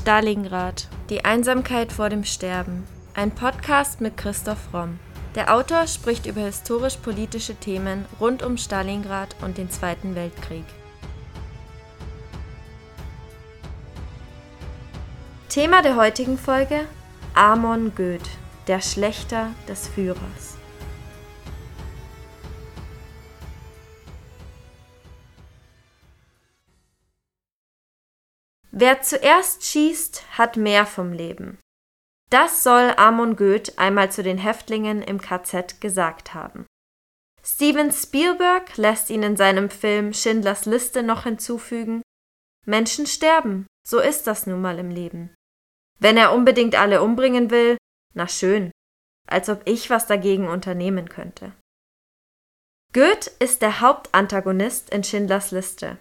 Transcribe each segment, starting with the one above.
Stalingrad. Die Einsamkeit vor dem Sterben. Ein Podcast mit Christoph Romm. Der Autor spricht über historisch-politische Themen rund um Stalingrad und den Zweiten Weltkrieg. Thema der heutigen Folge: Amon Goeth, der Schlechter des Führers. Wer zuerst schießt, hat mehr vom Leben. Das soll Amon Goeth einmal zu den Häftlingen im KZ gesagt haben. Steven Spielberg lässt ihn in seinem Film Schindlers Liste noch hinzufügen: Menschen sterben, so ist das nun mal im Leben. Wenn er unbedingt alle umbringen will, na schön, als ob ich was dagegen unternehmen könnte. Goeth ist der Hauptantagonist in Schindlers Liste.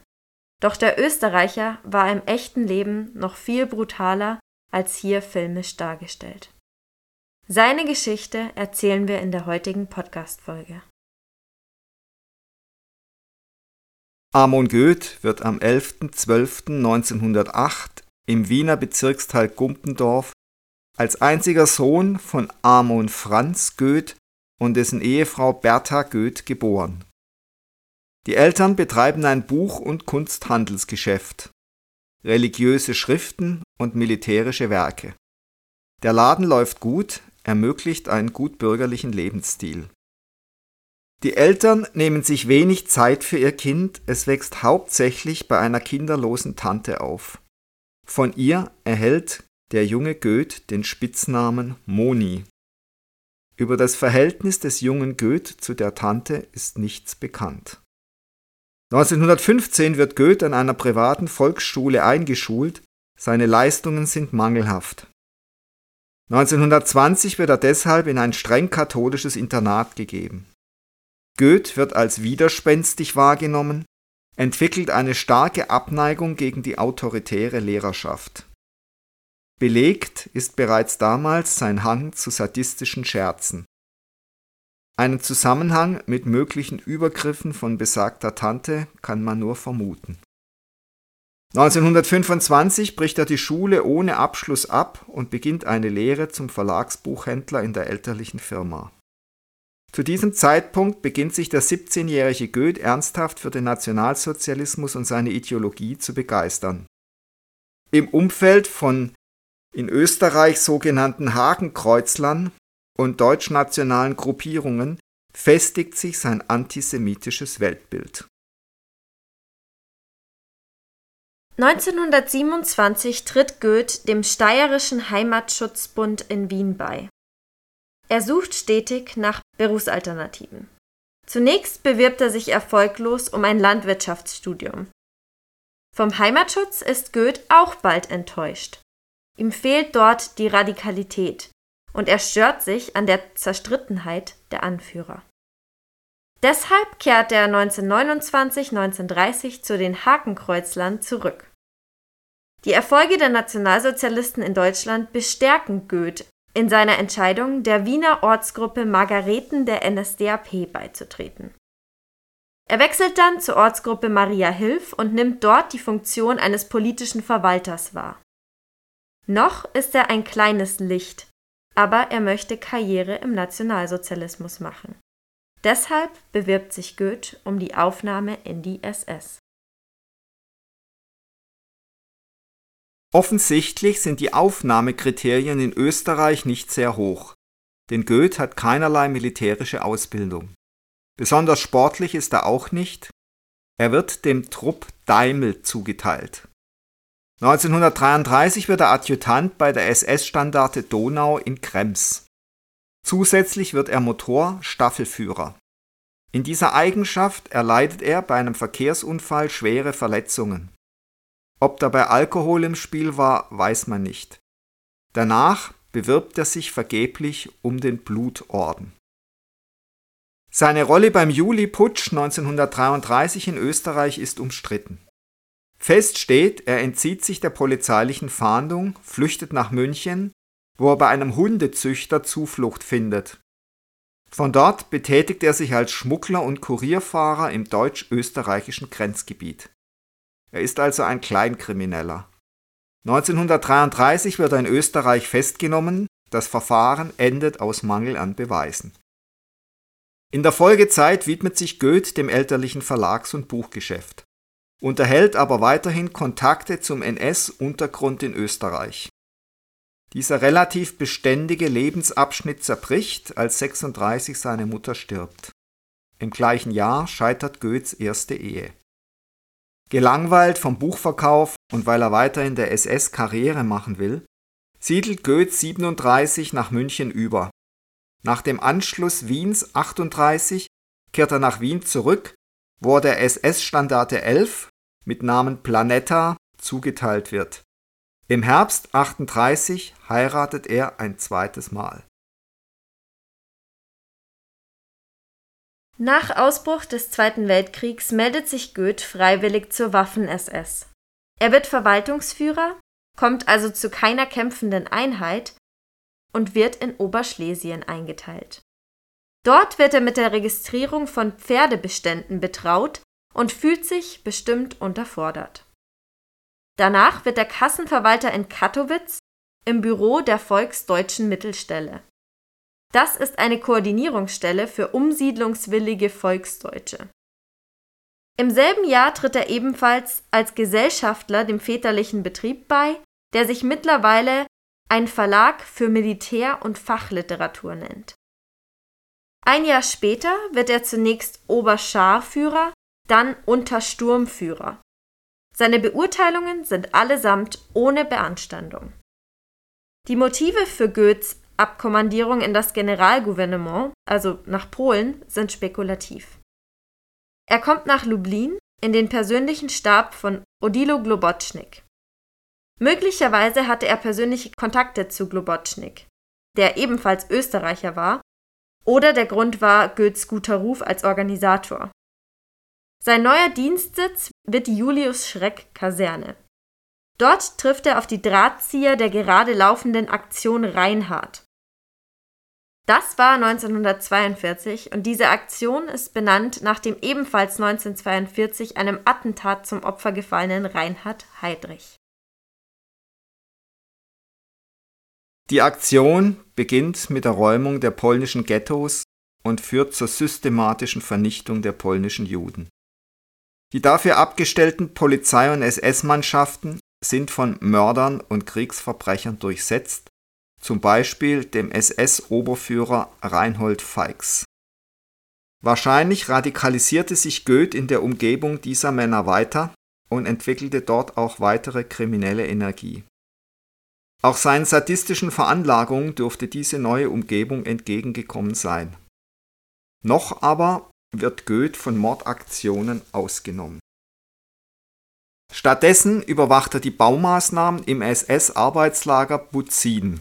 Doch der Österreicher war im echten Leben noch viel brutaler als hier filmisch dargestellt. Seine Geschichte erzählen wir in der heutigen Podcast-Folge. Amon Goeth wird am 11.12.1908 im Wiener Bezirksteil Gumpendorf als einziger Sohn von Amon Franz Goeth und dessen Ehefrau Bertha Goeth geboren. Die Eltern betreiben ein Buch- und Kunsthandelsgeschäft, religiöse Schriften und militärische Werke. Der Laden läuft gut, ermöglicht einen gutbürgerlichen Lebensstil. Die Eltern nehmen sich wenig Zeit für ihr Kind, es wächst hauptsächlich bei einer kinderlosen Tante auf. Von ihr erhält der junge Goeth den Spitznamen Moni. Über das Verhältnis des jungen Goeth zu der Tante ist nichts bekannt. 1915 wird Goethe an einer privaten Volksschule eingeschult, seine Leistungen sind mangelhaft. 1920 wird er deshalb in ein streng katholisches Internat gegeben. Goethe wird als widerspenstig wahrgenommen, entwickelt eine starke Abneigung gegen die autoritäre Lehrerschaft. Belegt ist bereits damals sein Hang zu sadistischen Scherzen. Einen Zusammenhang mit möglichen Übergriffen von besagter Tante kann man nur vermuten. 1925 bricht er die Schule ohne Abschluss ab und beginnt eine Lehre zum Verlagsbuchhändler in der elterlichen Firma. Zu diesem Zeitpunkt beginnt sich der 17-jährige Goethe ernsthaft für den Nationalsozialismus und seine Ideologie zu begeistern. Im Umfeld von in Österreich sogenannten Hakenkreuzlern und deutschnationalen Gruppierungen festigt sich sein antisemitisches Weltbild. 1927 tritt Goeth dem Steirischen Heimatschutzbund in Wien bei. Er sucht stetig nach Berufsalternativen. Zunächst bewirbt er sich erfolglos um ein Landwirtschaftsstudium. Vom Heimatschutz ist Goeth auch bald enttäuscht. Ihm fehlt dort die Radikalität, und er stört sich an der Zerstrittenheit der Anführer. Deshalb kehrt er 1929-1930 zu den Hakenkreuzlern zurück. Die Erfolge der Nationalsozialisten in Deutschland bestärken Goeth in seiner Entscheidung, der Wiener Ortsgruppe Margareten der NSDAP beizutreten. Er wechselt dann zur Ortsgruppe Maria Hilf und nimmt dort die Funktion eines politischen Verwalters wahr. Noch ist er ein kleines Licht aber er möchte Karriere im Nationalsozialismus machen. Deshalb bewirbt sich Goethe um die Aufnahme in die SS. Offensichtlich sind die Aufnahmekriterien in Österreich nicht sehr hoch, denn Goethe hat keinerlei militärische Ausbildung. Besonders sportlich ist er auch nicht. Er wird dem Trupp Daimel zugeteilt. 1933 wird er Adjutant bei der SS-Standarte Donau in Krems. Zusätzlich wird er Motor-Staffelführer. In dieser Eigenschaft erleidet er bei einem Verkehrsunfall schwere Verletzungen. Ob dabei Alkohol im Spiel war, weiß man nicht. Danach bewirbt er sich vergeblich um den Blutorden. Seine Rolle beim Juli-Putsch 1933 in Österreich ist umstritten. Fest steht, er entzieht sich der polizeilichen Fahndung, flüchtet nach München, wo er bei einem Hundezüchter Zuflucht findet. Von dort betätigt er sich als Schmuggler und Kurierfahrer im deutsch-österreichischen Grenzgebiet. Er ist also ein Kleinkrimineller. 1933 wird er in Österreich festgenommen, das Verfahren endet aus Mangel an Beweisen. In der Folgezeit widmet sich Goeth dem elterlichen Verlags- und Buchgeschäft, unterhält aber weiterhin Kontakte zum NS-Untergrund in Österreich. Dieser relativ beständige Lebensabschnitt zerbricht, als 36 seine Mutter stirbt. Im gleichen Jahr scheitert Goeths erste Ehe. Gelangweilt vom Buchverkauf und weil er weiter in der SS Karriere machen will, siedelt Goethe 37 nach München über. Nach dem Anschluss Wiens 38 kehrt er nach Wien zurück, wo der SS-Standarte 11 mit Namen Planeta zugeteilt wird. Im Herbst 38 heiratet er ein zweites Mal. Nach Ausbruch des Zweiten Weltkriegs meldet sich Goeth freiwillig zur Waffen-SS. Er wird Verwaltungsführer, kommt also zu keiner kämpfenden Einheit und wird in Oberschlesien eingeteilt. Dort wird er mit der Registrierung von Pferdebeständen betraut und fühlt sich bestimmt unterfordert. Danach wird er Kassenverwalter in Kattowitz im Büro der Volksdeutschen Mittelstelle. Das ist eine Koordinierungsstelle für umsiedlungswillige Volksdeutsche. Im selben Jahr tritt er ebenfalls als Gesellschaftler dem väterlichen Betrieb bei, der sich mittlerweile ein Verlag für Militär- und Fachliteratur nennt. Ein Jahr später wird er zunächst Oberscharführer, dann Untersturmführer. Seine Beurteilungen sind allesamt ohne Beanstandung. Die Motive für Goeths Abkommandierung in das Generalgouvernement, also nach Polen, sind spekulativ. Er kommt nach Lublin in den persönlichen Stab von Odilo Globotschnik. Möglicherweise hatte er persönliche Kontakte zu Globotschnik, der ebenfalls Österreicher war, oder der Grund war Goeths guter Ruf als Organisator. Sein neuer Dienstsitz wird die Julius-Schreck-Kaserne. Dort trifft er auf die Drahtzieher der gerade laufenden Aktion Reinhard. Das war 1942 und diese Aktion ist benannt nach dem ebenfalls 1942 einem Attentat zum Opfer gefallenen Reinhard Heydrich. Die Aktion beginnt mit der Räumung der polnischen Ghettos und führt zur systematischen Vernichtung der polnischen Juden. Die dafür abgestellten Polizei- und SS-Mannschaften sind von Mördern und Kriegsverbrechern durchsetzt zum Beispiel dem SS-Oberführer Reinhold Feix. Wahrscheinlich radikalisierte sich Goeth in der Umgebung dieser Männer weiter und entwickelte dort auch weitere kriminelle Energie. Auch seinen sadistischen Veranlagungen dürfte diese neue Umgebung entgegengekommen sein. Noch aber wird Goeth von Mordaktionen ausgenommen. Stattdessen überwacht er die Baumaßnahmen im SS-Arbeitslager Buzin.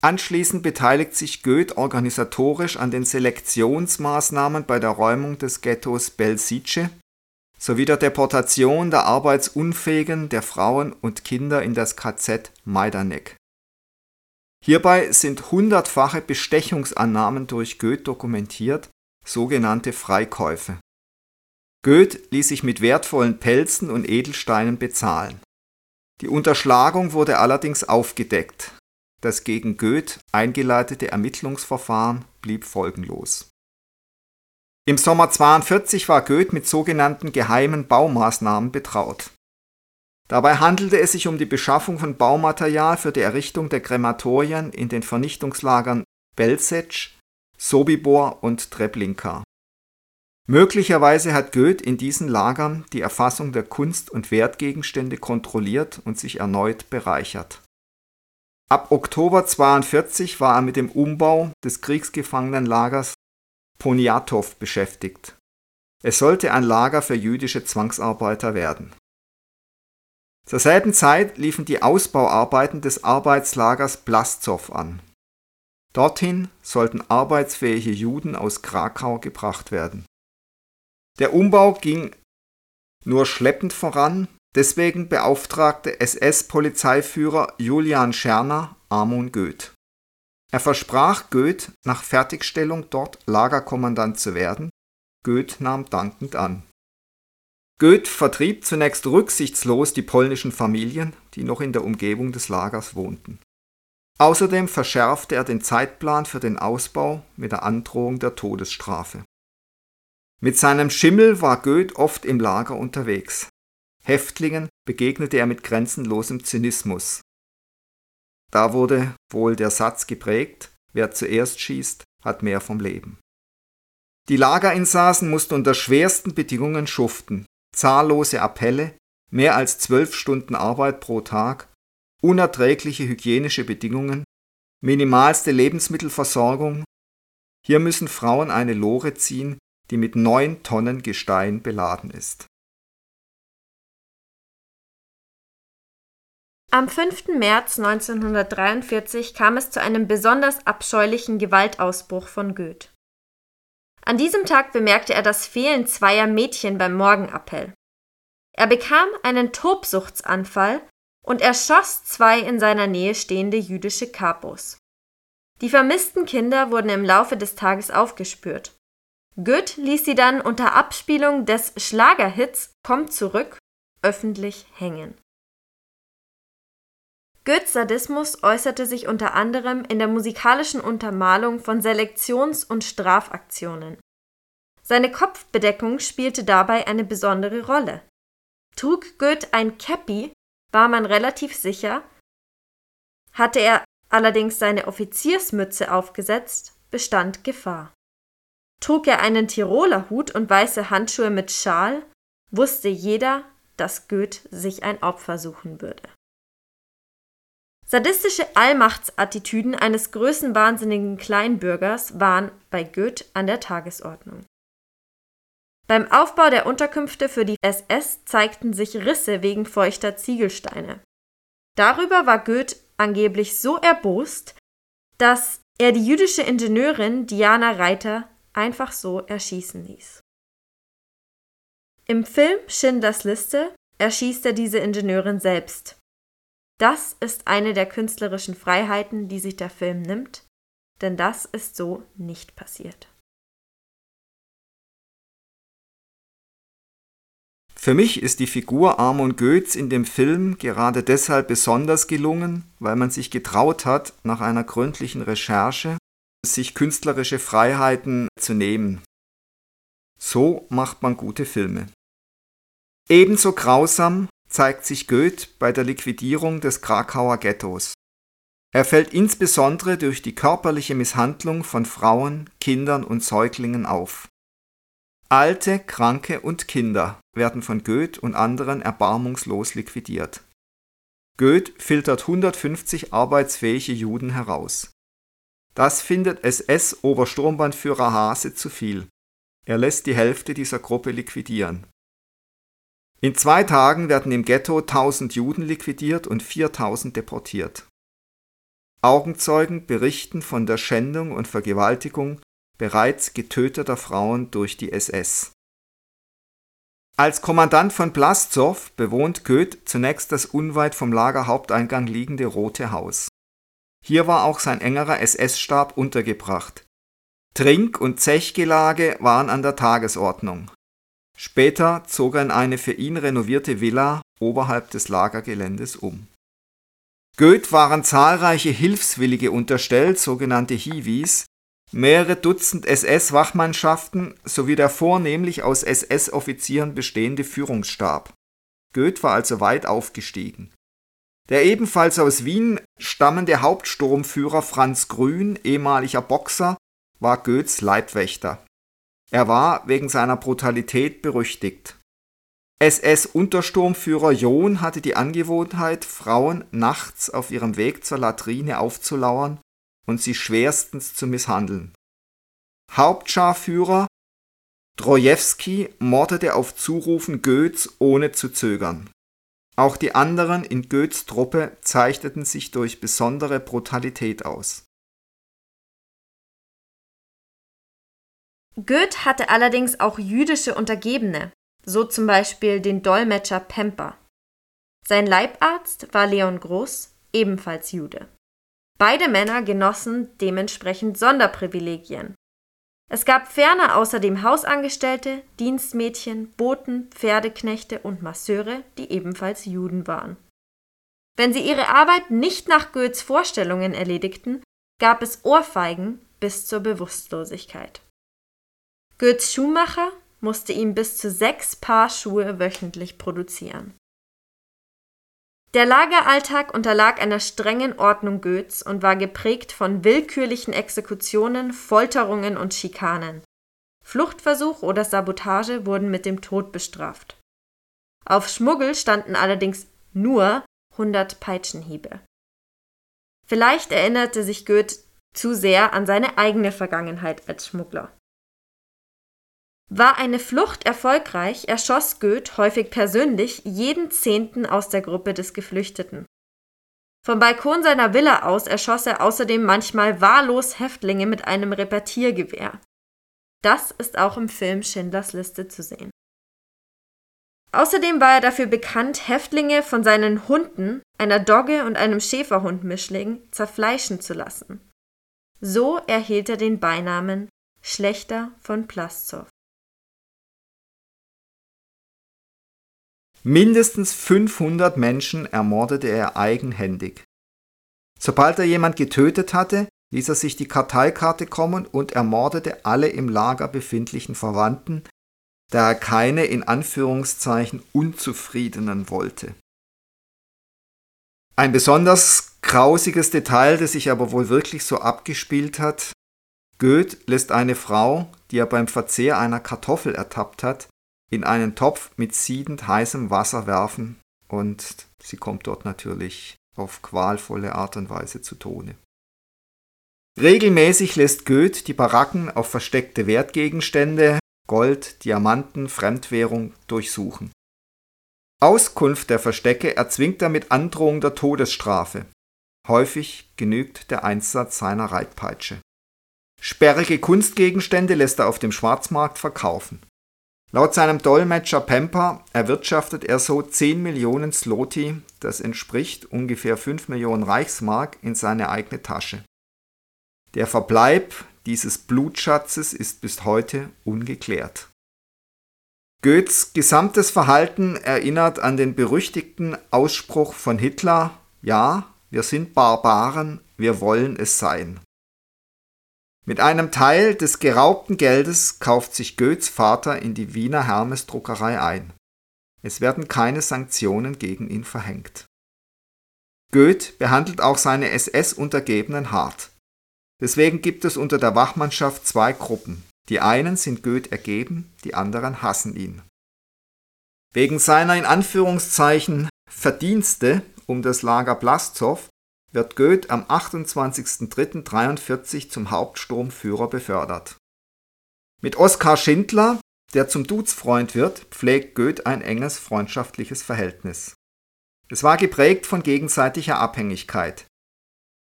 Anschließend beteiligt sich Goeth organisatorisch an den Selektionsmaßnahmen bei der Räumung des Ghettos Belzice sowie der Deportation der Arbeitsunfähigen, der Frauen und Kinder in das KZ Majdanek. Hierbei sind hundertfache Bestechungsannahmen durch Goeth dokumentiert, sogenannte Freikäufe. Goeth ließ sich mit wertvollen Pelzen und Edelsteinen bezahlen. Die Unterschlagung wurde allerdings aufgedeckt, das gegen Goeth eingeleitete Ermittlungsverfahren blieb folgenlos. Im Sommer 42 war Goeth mit sogenannten geheimen Baumaßnahmen betraut. Dabei handelte es sich um die Beschaffung von Baumaterial für die Errichtung der Krematorien in den Vernichtungslagern Belzec, Sobibor und Treblinka. Möglicherweise hat Goeth in diesen Lagern die Erfassung der Kunst- und Wertgegenstände kontrolliert und sich erneut bereichert. Ab Oktober 42 war er mit dem Umbau des Kriegsgefangenenlagers Poniatow beschäftigt. Es sollte ein Lager für jüdische Zwangsarbeiter werden. Zur selben Zeit liefen die Ausbauarbeiten des Arbeitslagers Blaszow an. Dorthin sollten arbeitsfähige Juden aus Krakau gebracht werden. Der Umbau ging nur schleppend voran Deswegen beauftragte SS-Polizeiführer Julian Scherner Amon Goeth. Er versprach Goeth, nach Fertigstellung dort Lagerkommandant zu werden. Goeth nahm dankend an. Goethe vertrieb zunächst rücksichtslos die polnischen Familien, die noch in der Umgebung des Lagers wohnten. Außerdem verschärfte er den Zeitplan für den Ausbau mit der Androhung der Todesstrafe. Mit seinem Schimmel war Goethe oft im Lager unterwegs. Häftlingen begegnete er mit grenzenlosem Zynismus. Da wurde wohl der Satz geprägt, wer zuerst schießt, hat mehr vom Leben. Die Lagerinsassen mussten unter schwersten Bedingungen schuften, zahllose Appelle, mehr als zwölf Stunden Arbeit pro Tag, unerträgliche hygienische Bedingungen, minimalste Lebensmittelversorgung. Hier müssen Frauen eine Lore ziehen, die mit neun Tonnen Gestein beladen ist. Am 5. März 1943 kam es zu einem besonders abscheulichen Gewaltausbruch von Goethe. An diesem Tag bemerkte er das Fehlen zweier Mädchen beim Morgenappell. Er bekam einen Tobsuchtsanfall und erschoss zwei in seiner Nähe stehende jüdische Kapos. Die vermissten Kinder wurden im Laufe des Tages aufgespürt. Goethe ließ sie dann unter Abspielung des Schlagerhits Kommt zurück öffentlich hängen. Goethes Sadismus äußerte sich unter anderem in der musikalischen Untermalung von Selektions- und Strafaktionen. Seine Kopfbedeckung spielte dabei eine besondere Rolle. Trug Goethe ein Käppi, war man relativ sicher, hatte er allerdings seine Offiziersmütze aufgesetzt, bestand Gefahr. Trug er einen Tiroler Hut und weiße Handschuhe mit Schal, wusste jeder, dass Goethe sich ein Opfer suchen würde. Sadistische Allmachtsattitüden eines größenwahnsinnigen Kleinbürgers waren bei Goethe an der Tagesordnung. Beim Aufbau der Unterkünfte für die SS zeigten sich Risse wegen feuchter Ziegelsteine. Darüber war Goethe angeblich so erbost, dass er die jüdische Ingenieurin Diana Reiter einfach so erschießen ließ. Im Film Schindlers Liste erschießt er diese Ingenieurin selbst, das ist eine der künstlerischen Freiheiten, die sich der Film nimmt, denn das ist so nicht passiert. Für mich ist die Figur Amon Goetz in dem Film gerade deshalb besonders gelungen, weil man sich getraut hat, nach einer gründlichen Recherche sich künstlerische Freiheiten zu nehmen. So macht man gute Filme. Ebenso grausam zeigt sich Goethe bei der Liquidierung des Krakauer Ghettos. Er fällt insbesondere durch die körperliche Misshandlung von Frauen, Kindern und Säuglingen auf. Alte, Kranke und Kinder werden von Goethe und anderen erbarmungslos liquidiert. Goethe filtert 150 arbeitsfähige Juden heraus. Das findet SS-Obersturmbannführer Hase zu viel. Er lässt die Hälfte dieser Gruppe liquidieren. In zwei Tagen werden im Ghetto 1000 Juden liquidiert und 4000 deportiert. Augenzeugen berichten von der Schändung und Vergewaltigung bereits getöteter Frauen durch die SS. Als Kommandant von Blaszow bewohnt Goethe zunächst das unweit vom Lagerhaupteingang liegende Rote Haus. Hier war auch sein engerer SS-Stab untergebracht. Trink- und Zechgelage waren an der Tagesordnung. Später zog er in eine für ihn renovierte Villa oberhalb des Lagergeländes um. Goethe waren zahlreiche Hilfswillige unterstellt, sogenannte Hiwis, mehrere Dutzend SS-Wachmannschaften sowie der vornehmlich aus SS-Offizieren bestehende Führungsstab. Goethe war also weit aufgestiegen. Der ebenfalls aus Wien stammende Hauptsturmführer Franz Grün, ehemaliger Boxer, war Goethes Leibwächter. Er war wegen seiner Brutalität berüchtigt. SS-Untersturmführer John hatte die Angewohnheit, Frauen nachts auf ihrem Weg zur Latrine aufzulauern und sie schwerstens zu misshandeln. Hauptscharführer Drojewski mordete auf Zurufen Goeths ohne zu zögern. Auch die anderen in Goeths Truppe zeichneten sich durch besondere Brutalität aus. Goethe hatte allerdings auch jüdische Untergebene, so zum Beispiel den Dolmetscher Pemper. Sein Leibarzt war Leon Groß, ebenfalls Jude. Beide Männer genossen dementsprechend Sonderprivilegien. Es gab ferner außerdem Hausangestellte, Dienstmädchen, Boten, Pferdeknechte und Masseure, die ebenfalls Juden waren. Wenn sie ihre Arbeit nicht nach Goethes Vorstellungen erledigten, gab es Ohrfeigen bis zur Bewusstlosigkeit. Goethes Schuhmacher musste ihm bis zu sechs Paar Schuhe wöchentlich produzieren. Der Lageralltag unterlag einer strengen Ordnung Goeths und war geprägt von willkürlichen Exekutionen, Folterungen und Schikanen. Fluchtversuch oder Sabotage wurden mit dem Tod bestraft. Auf Schmuggel standen allerdings nur 100 Peitschenhiebe. Vielleicht erinnerte sich Goethe zu sehr an seine eigene Vergangenheit als Schmuggler. War eine Flucht erfolgreich, erschoss Goethe häufig persönlich jeden Zehnten aus der Gruppe des Geflüchteten. Vom Balkon seiner Villa aus erschoss er außerdem manchmal wahllos Häftlinge mit einem Repetiergewehr. Das ist auch im Film Schindlers Liste zu sehen. Außerdem war er dafür bekannt, Häftlinge von seinen Hunden, einer Dogge und einem Schäferhundmischling, zerfleischen zu lassen. So erhielt er den Beinamen Schlechter von Plaszow. Mindestens 500 Menschen ermordete er eigenhändig. Sobald er jemand getötet hatte, ließ er sich die Karteikarte kommen und ermordete alle im Lager befindlichen Verwandten, da er keine in Anführungszeichen Unzufriedenen wollte. Ein besonders grausiges Detail, das sich aber wohl wirklich so abgespielt hat, Goethe lässt eine Frau, die er beim Verzehr einer Kartoffel ertappt hat, in einen Topf mit siedend heißem Wasser werfen und sie kommt dort natürlich auf qualvolle Art und Weise zu Tode. Regelmäßig lässt Goethe die Baracken auf versteckte Wertgegenstände, Gold, Diamanten, Fremdwährung durchsuchen. Auskunft der Verstecke erzwingt er mit Androhung der Todesstrafe. Häufig genügt der Einsatz seiner Reitpeitsche. Sperrige Kunstgegenstände lässt er auf dem Schwarzmarkt verkaufen. Laut seinem Dolmetscher Pemper erwirtschaftet er so 10 Millionen Sloti, das entspricht ungefähr 5 Millionen Reichsmark, in seine eigene Tasche. Der Verbleib dieses Blutschatzes ist bis heute ungeklärt. Goethes gesamtes Verhalten erinnert an den berüchtigten Ausspruch von Hitler, ja, wir sind Barbaren, wir wollen es sein. Mit einem Teil des geraubten Geldes kauft sich Goethes Vater in die Wiener Hermes-Druckerei ein. Es werden keine Sanktionen gegen ihn verhängt. Goethe behandelt auch seine SS-Untergebenen hart. Deswegen gibt es unter der Wachmannschaft zwei Gruppen. Die einen sind Goethe ergeben, die anderen hassen ihn. Wegen seiner in Anführungszeichen Verdienste um das Lager Blastow wird Goethe am 28.03.43 zum Hauptsturmführer befördert. Mit Oskar Schindler, der zum Duzfreund wird, pflegt Goethe ein enges freundschaftliches Verhältnis. Es war geprägt von gegenseitiger Abhängigkeit.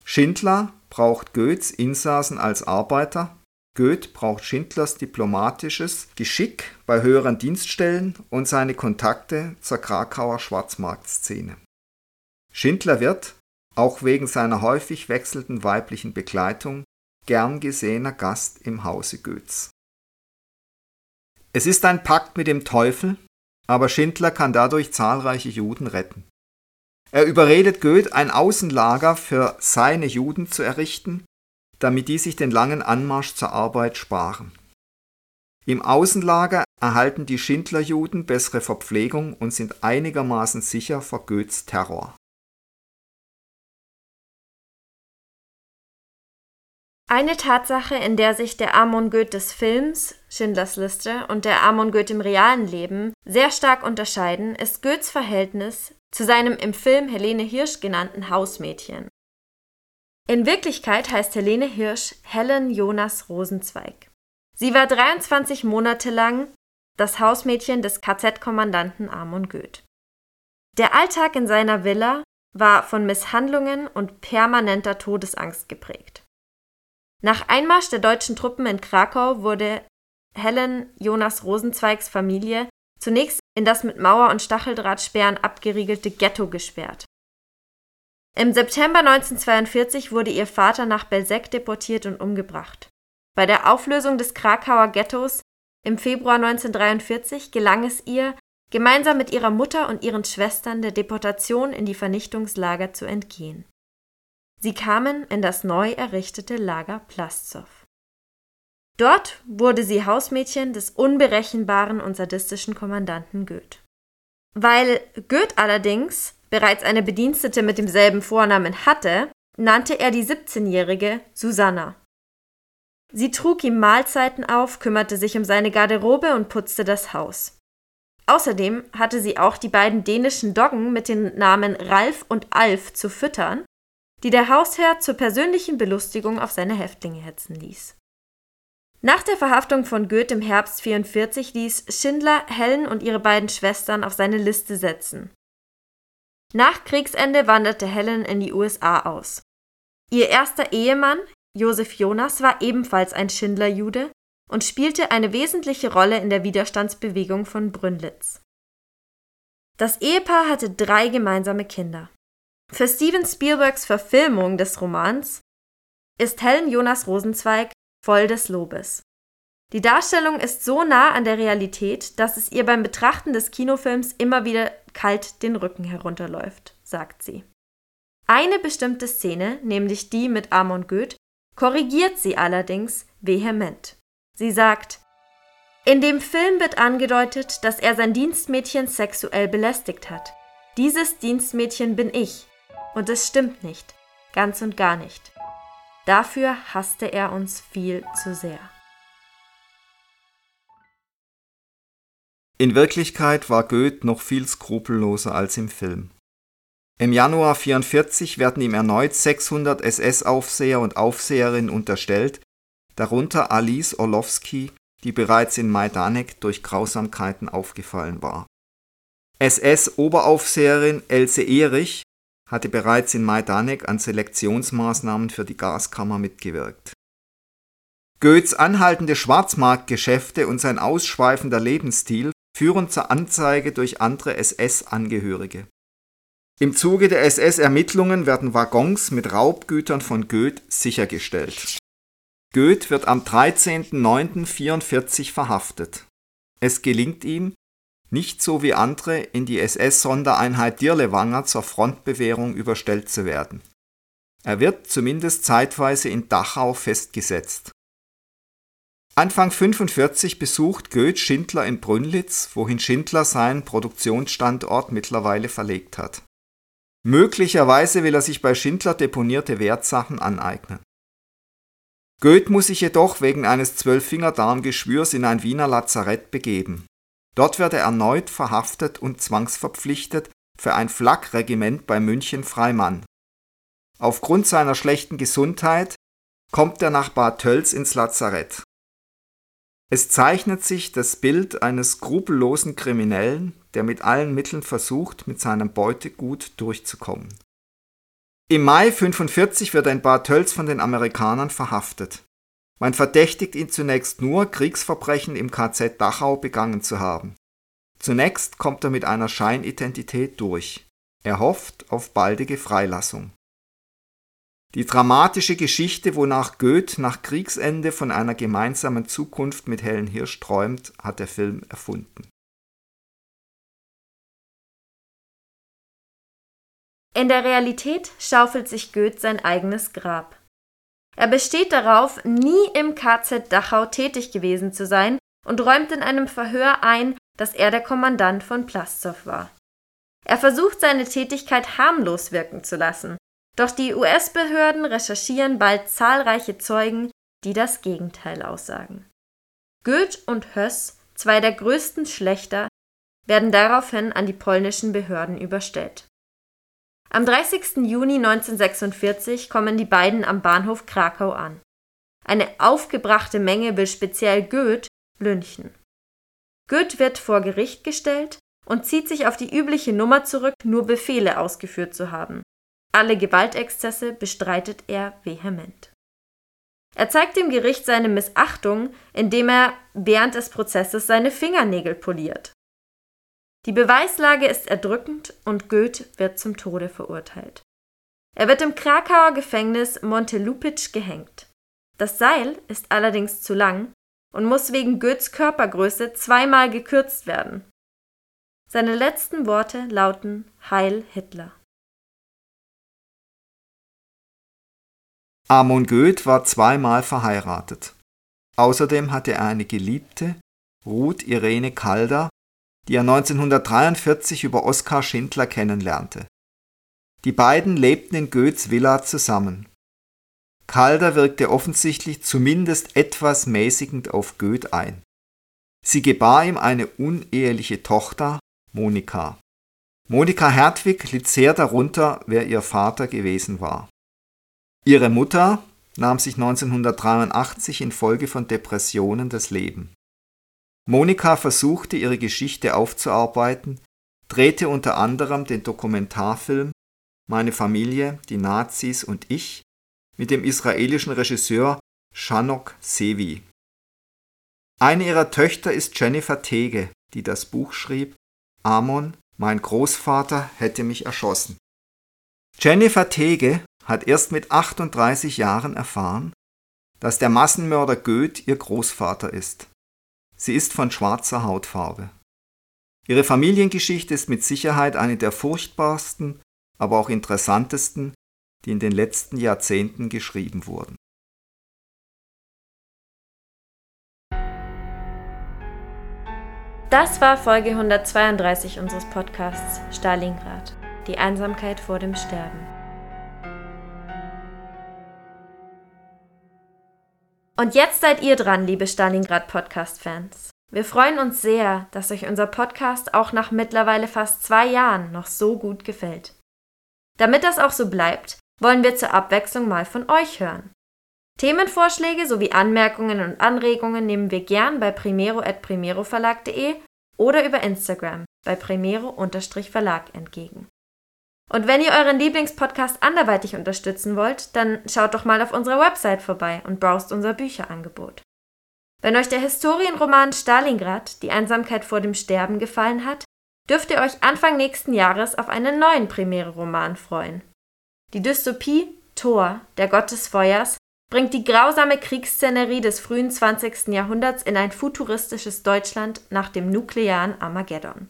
Schindler braucht Goethes Insassen als Arbeiter, Goethe braucht Schindlers diplomatisches Geschick bei höheren Dienststellen und seine Kontakte zur Krakauer Schwarzmarktszene. Schindler wird, auch wegen seiner häufig wechselnden weiblichen Begleitung, gern gesehener Gast im Hause Goeths. Es ist ein Pakt mit dem Teufel, aber Schindler kann dadurch zahlreiche Juden retten. Er überredet Goethe, ein Außenlager für seine Juden zu errichten, damit die sich den langen Anmarsch zur Arbeit sparen. Im Außenlager erhalten die Schindlerjuden bessere Verpflegung und sind einigermaßen sicher vor Goeths Terror. Eine Tatsache, in der sich der Amon Goeth des Films Schindlers Liste und der Amon Goeth im realen Leben sehr stark unterscheiden, ist Goeths Verhältnis zu seinem im Film Helene Hirsch genannten Hausmädchen. In Wirklichkeit heißt Helene Hirsch Helen Jonas Rosenzweig. Sie war 23 Monate lang das Hausmädchen des KZ-Kommandanten Amon Goeth. Der Alltag in seiner Villa war von Misshandlungen und permanenter Todesangst geprägt. Nach Einmarsch der deutschen Truppen in Krakau wurde Helen Jonas Rosenzweigs Familie zunächst in das mit Mauer und Stacheldrahtsperren abgeriegelte Ghetto gesperrt. Im September 1942 wurde ihr Vater nach Belzec deportiert und umgebracht. Bei der Auflösung des Krakauer Ghettos im Februar 1943 gelang es ihr, gemeinsam mit ihrer Mutter und ihren Schwestern der Deportation in die Vernichtungslager zu entgehen. Sie kamen in das neu errichtete Lager Plaszow. Dort wurde sie Hausmädchen des unberechenbaren und sadistischen Kommandanten Goeth. Weil Goeth allerdings bereits eine Bedienstete mit demselben Vornamen hatte, nannte er die 17-jährige Susanna. Sie trug ihm Mahlzeiten auf, kümmerte sich um seine Garderobe und putzte das Haus. Außerdem hatte sie auch die beiden dänischen Doggen mit den Namen Ralf und Alf zu füttern, die der Hausherr zur persönlichen Belustigung auf seine Häftlinge hetzen ließ. Nach der Verhaftung von Goethe im Herbst 44 ließ Schindler Helen und ihre beiden Schwestern auf seine Liste setzen. Nach Kriegsende wanderte Helen in die USA aus. Ihr erster Ehemann, Josef Jonas, war ebenfalls ein Schindlerjude und spielte eine wesentliche Rolle in der Widerstandsbewegung von Brünnlitz. Das Ehepaar hatte drei gemeinsame Kinder. Für Steven Spielbergs Verfilmung des Romans ist Helen Jonas Rosenzweig voll des Lobes. Die Darstellung ist so nah an der Realität, dass es ihr beim Betrachten des Kinofilms immer wieder kalt den Rücken herunterläuft, sagt sie. Eine bestimmte Szene, nämlich die mit Amon Goeth, korrigiert sie allerdings vehement. Sie sagt, in dem Film wird angedeutet, dass er sein Dienstmädchen sexuell belästigt hat. Dieses Dienstmädchen bin ich. Und es stimmt nicht. Ganz und gar nicht. Dafür hasste er uns viel zu sehr. In Wirklichkeit war Goethe noch viel skrupelloser als im Film. Im Januar 44 werden ihm erneut 600 SS-Aufseher und Aufseherinnen unterstellt, darunter Alice Orlowski, die bereits in Majdanek durch Grausamkeiten aufgefallen war. SS-Oberaufseherin Else Erich hatte bereits in Majdanek an Selektionsmaßnahmen für die Gaskammer mitgewirkt. Goeths anhaltende Schwarzmarktgeschäfte und sein ausschweifender Lebensstil führen zur Anzeige durch andere SS-Angehörige. Im Zuge der SS-Ermittlungen werden Waggons mit Raubgütern von Goeth sichergestellt. Goeth wird am 13.09.44 verhaftet. Es gelingt ihm, nicht so wie andere in die SS-Sondereinheit Dirlewanger zur Frontbewährung überstellt zu werden. Er wird zumindest zeitweise in Dachau festgesetzt. Anfang 45 besucht Goeth Schindler in Brünnlitz, wohin Schindler seinen Produktionsstandort mittlerweile verlegt hat. Möglicherweise will er sich bei Schindler deponierte Wertsachen aneignen. Goeth muss sich jedoch wegen eines Zwölffingerdarmgeschwürs in ein Wiener Lazarett begeben. Dort wird er erneut verhaftet und zwangsverpflichtet für ein Flakregiment bei München Freimann. Aufgrund seiner schlechten Gesundheit kommt er nach Bad Tölz ins Lazarett. Es zeichnet sich das Bild eines skrupellosen Kriminellen, der mit allen Mitteln versucht, mit seinem Beutegut durchzukommen. Im Mai 45 wird er in Bad Tölz von den Amerikanern verhaftet. Man verdächtigt ihn zunächst nur, Kriegsverbrechen im KZ Dachau begangen zu haben. Zunächst kommt er mit einer Scheinidentität durch. Er hofft auf baldige Freilassung. Die dramatische Geschichte, wonach Goethe nach Kriegsende von einer gemeinsamen Zukunft mit Helen Hirsch träumt, hat der Film erfunden. In der Realität schaufelt sich Goethe sein eigenes Grab. Er besteht darauf, nie im KZ Dachau tätig gewesen zu sein und räumt in einem Verhör ein, dass er der Kommandant von Plaszow war. Er versucht seine Tätigkeit harmlos wirken zu lassen, doch die US-Behörden recherchieren bald zahlreiche Zeugen, die das Gegenteil aussagen. Goeth und Höss, zwei der größten Schlechter, werden daraufhin an die polnischen Behörden überstellt. Am 30. Juni 1946 kommen die beiden am Bahnhof Krakau an. Eine aufgebrachte Menge will speziell Goeth lynchen. Goeth wird vor Gericht gestellt und zieht sich auf die übliche Nummer zurück, nur Befehle ausgeführt zu haben. Alle Gewaltexzesse bestreitet er vehement. Er zeigt dem Gericht seine Missachtung, indem er während des Prozesses seine Fingernägel poliert. Die Beweislage ist erdrückend und Goethe wird zum Tode verurteilt. Er wird im Krakauer Gefängnis Montelupitsch gehängt. Das Seil ist allerdings zu lang und muss wegen Goethes Körpergröße zweimal gekürzt werden. Seine letzten Worte lauten Heil Hitler. Amon Goeth war zweimal verheiratet. Außerdem hatte er eine Geliebte, Ruth Irene Calder, die er 1943 über Oskar Schindler kennenlernte. Die beiden lebten in Goeths Villa zusammen. Calder wirkte offensichtlich zumindest etwas mäßigend auf Goeth ein. Sie gebar ihm eine uneheliche Tochter, Monika. Monika Hertwig litt sehr darunter, wer ihr Vater gewesen war. Ihre Mutter nahm sich 1983 infolge von Depressionen das Leben. Monika versuchte ihre Geschichte aufzuarbeiten, drehte unter anderem den Dokumentarfilm Meine Familie, die Nazis und ich mit dem israelischen Regisseur Shanok Sevi. Eine ihrer Töchter ist Jennifer Tege, die das Buch schrieb Amon, mein Großvater hätte mich erschossen. Jennifer Tege hat erst mit 38 Jahren erfahren, dass der Massenmörder Goeth ihr Großvater ist. Sie ist von schwarzer Hautfarbe. Ihre Familiengeschichte ist mit Sicherheit eine der furchtbarsten, aber auch interessantesten, die in den letzten Jahrzehnten geschrieben wurden. Das war Folge 132 unseres Podcasts Stalingrad, die Einsamkeit vor dem Sterben. Und jetzt seid ihr dran, liebe Stalingrad Podcast-Fans. Wir freuen uns sehr, dass euch unser Podcast auch nach mittlerweile fast zwei Jahren noch so gut gefällt. Damit das auch so bleibt, wollen wir zur Abwechslung mal von euch hören. Themenvorschläge sowie Anmerkungen und Anregungen nehmen wir gern bei primero.primeroverlag.de oder über Instagram bei primero-verlag entgegen. Und wenn ihr euren Lieblingspodcast anderweitig unterstützen wollt, dann schaut doch mal auf unserer Website vorbei und browst unser Bücherangebot. Wenn euch der Historienroman Stalingrad, die Einsamkeit vor dem Sterben gefallen hat, dürft ihr euch Anfang nächsten Jahres auf einen neuen Premiere-Roman freuen. Die Dystopie Thor, der Gott des Feuers, bringt die grausame Kriegsszenerie des frühen 20. Jahrhunderts in ein futuristisches Deutschland nach dem nuklearen Armageddon.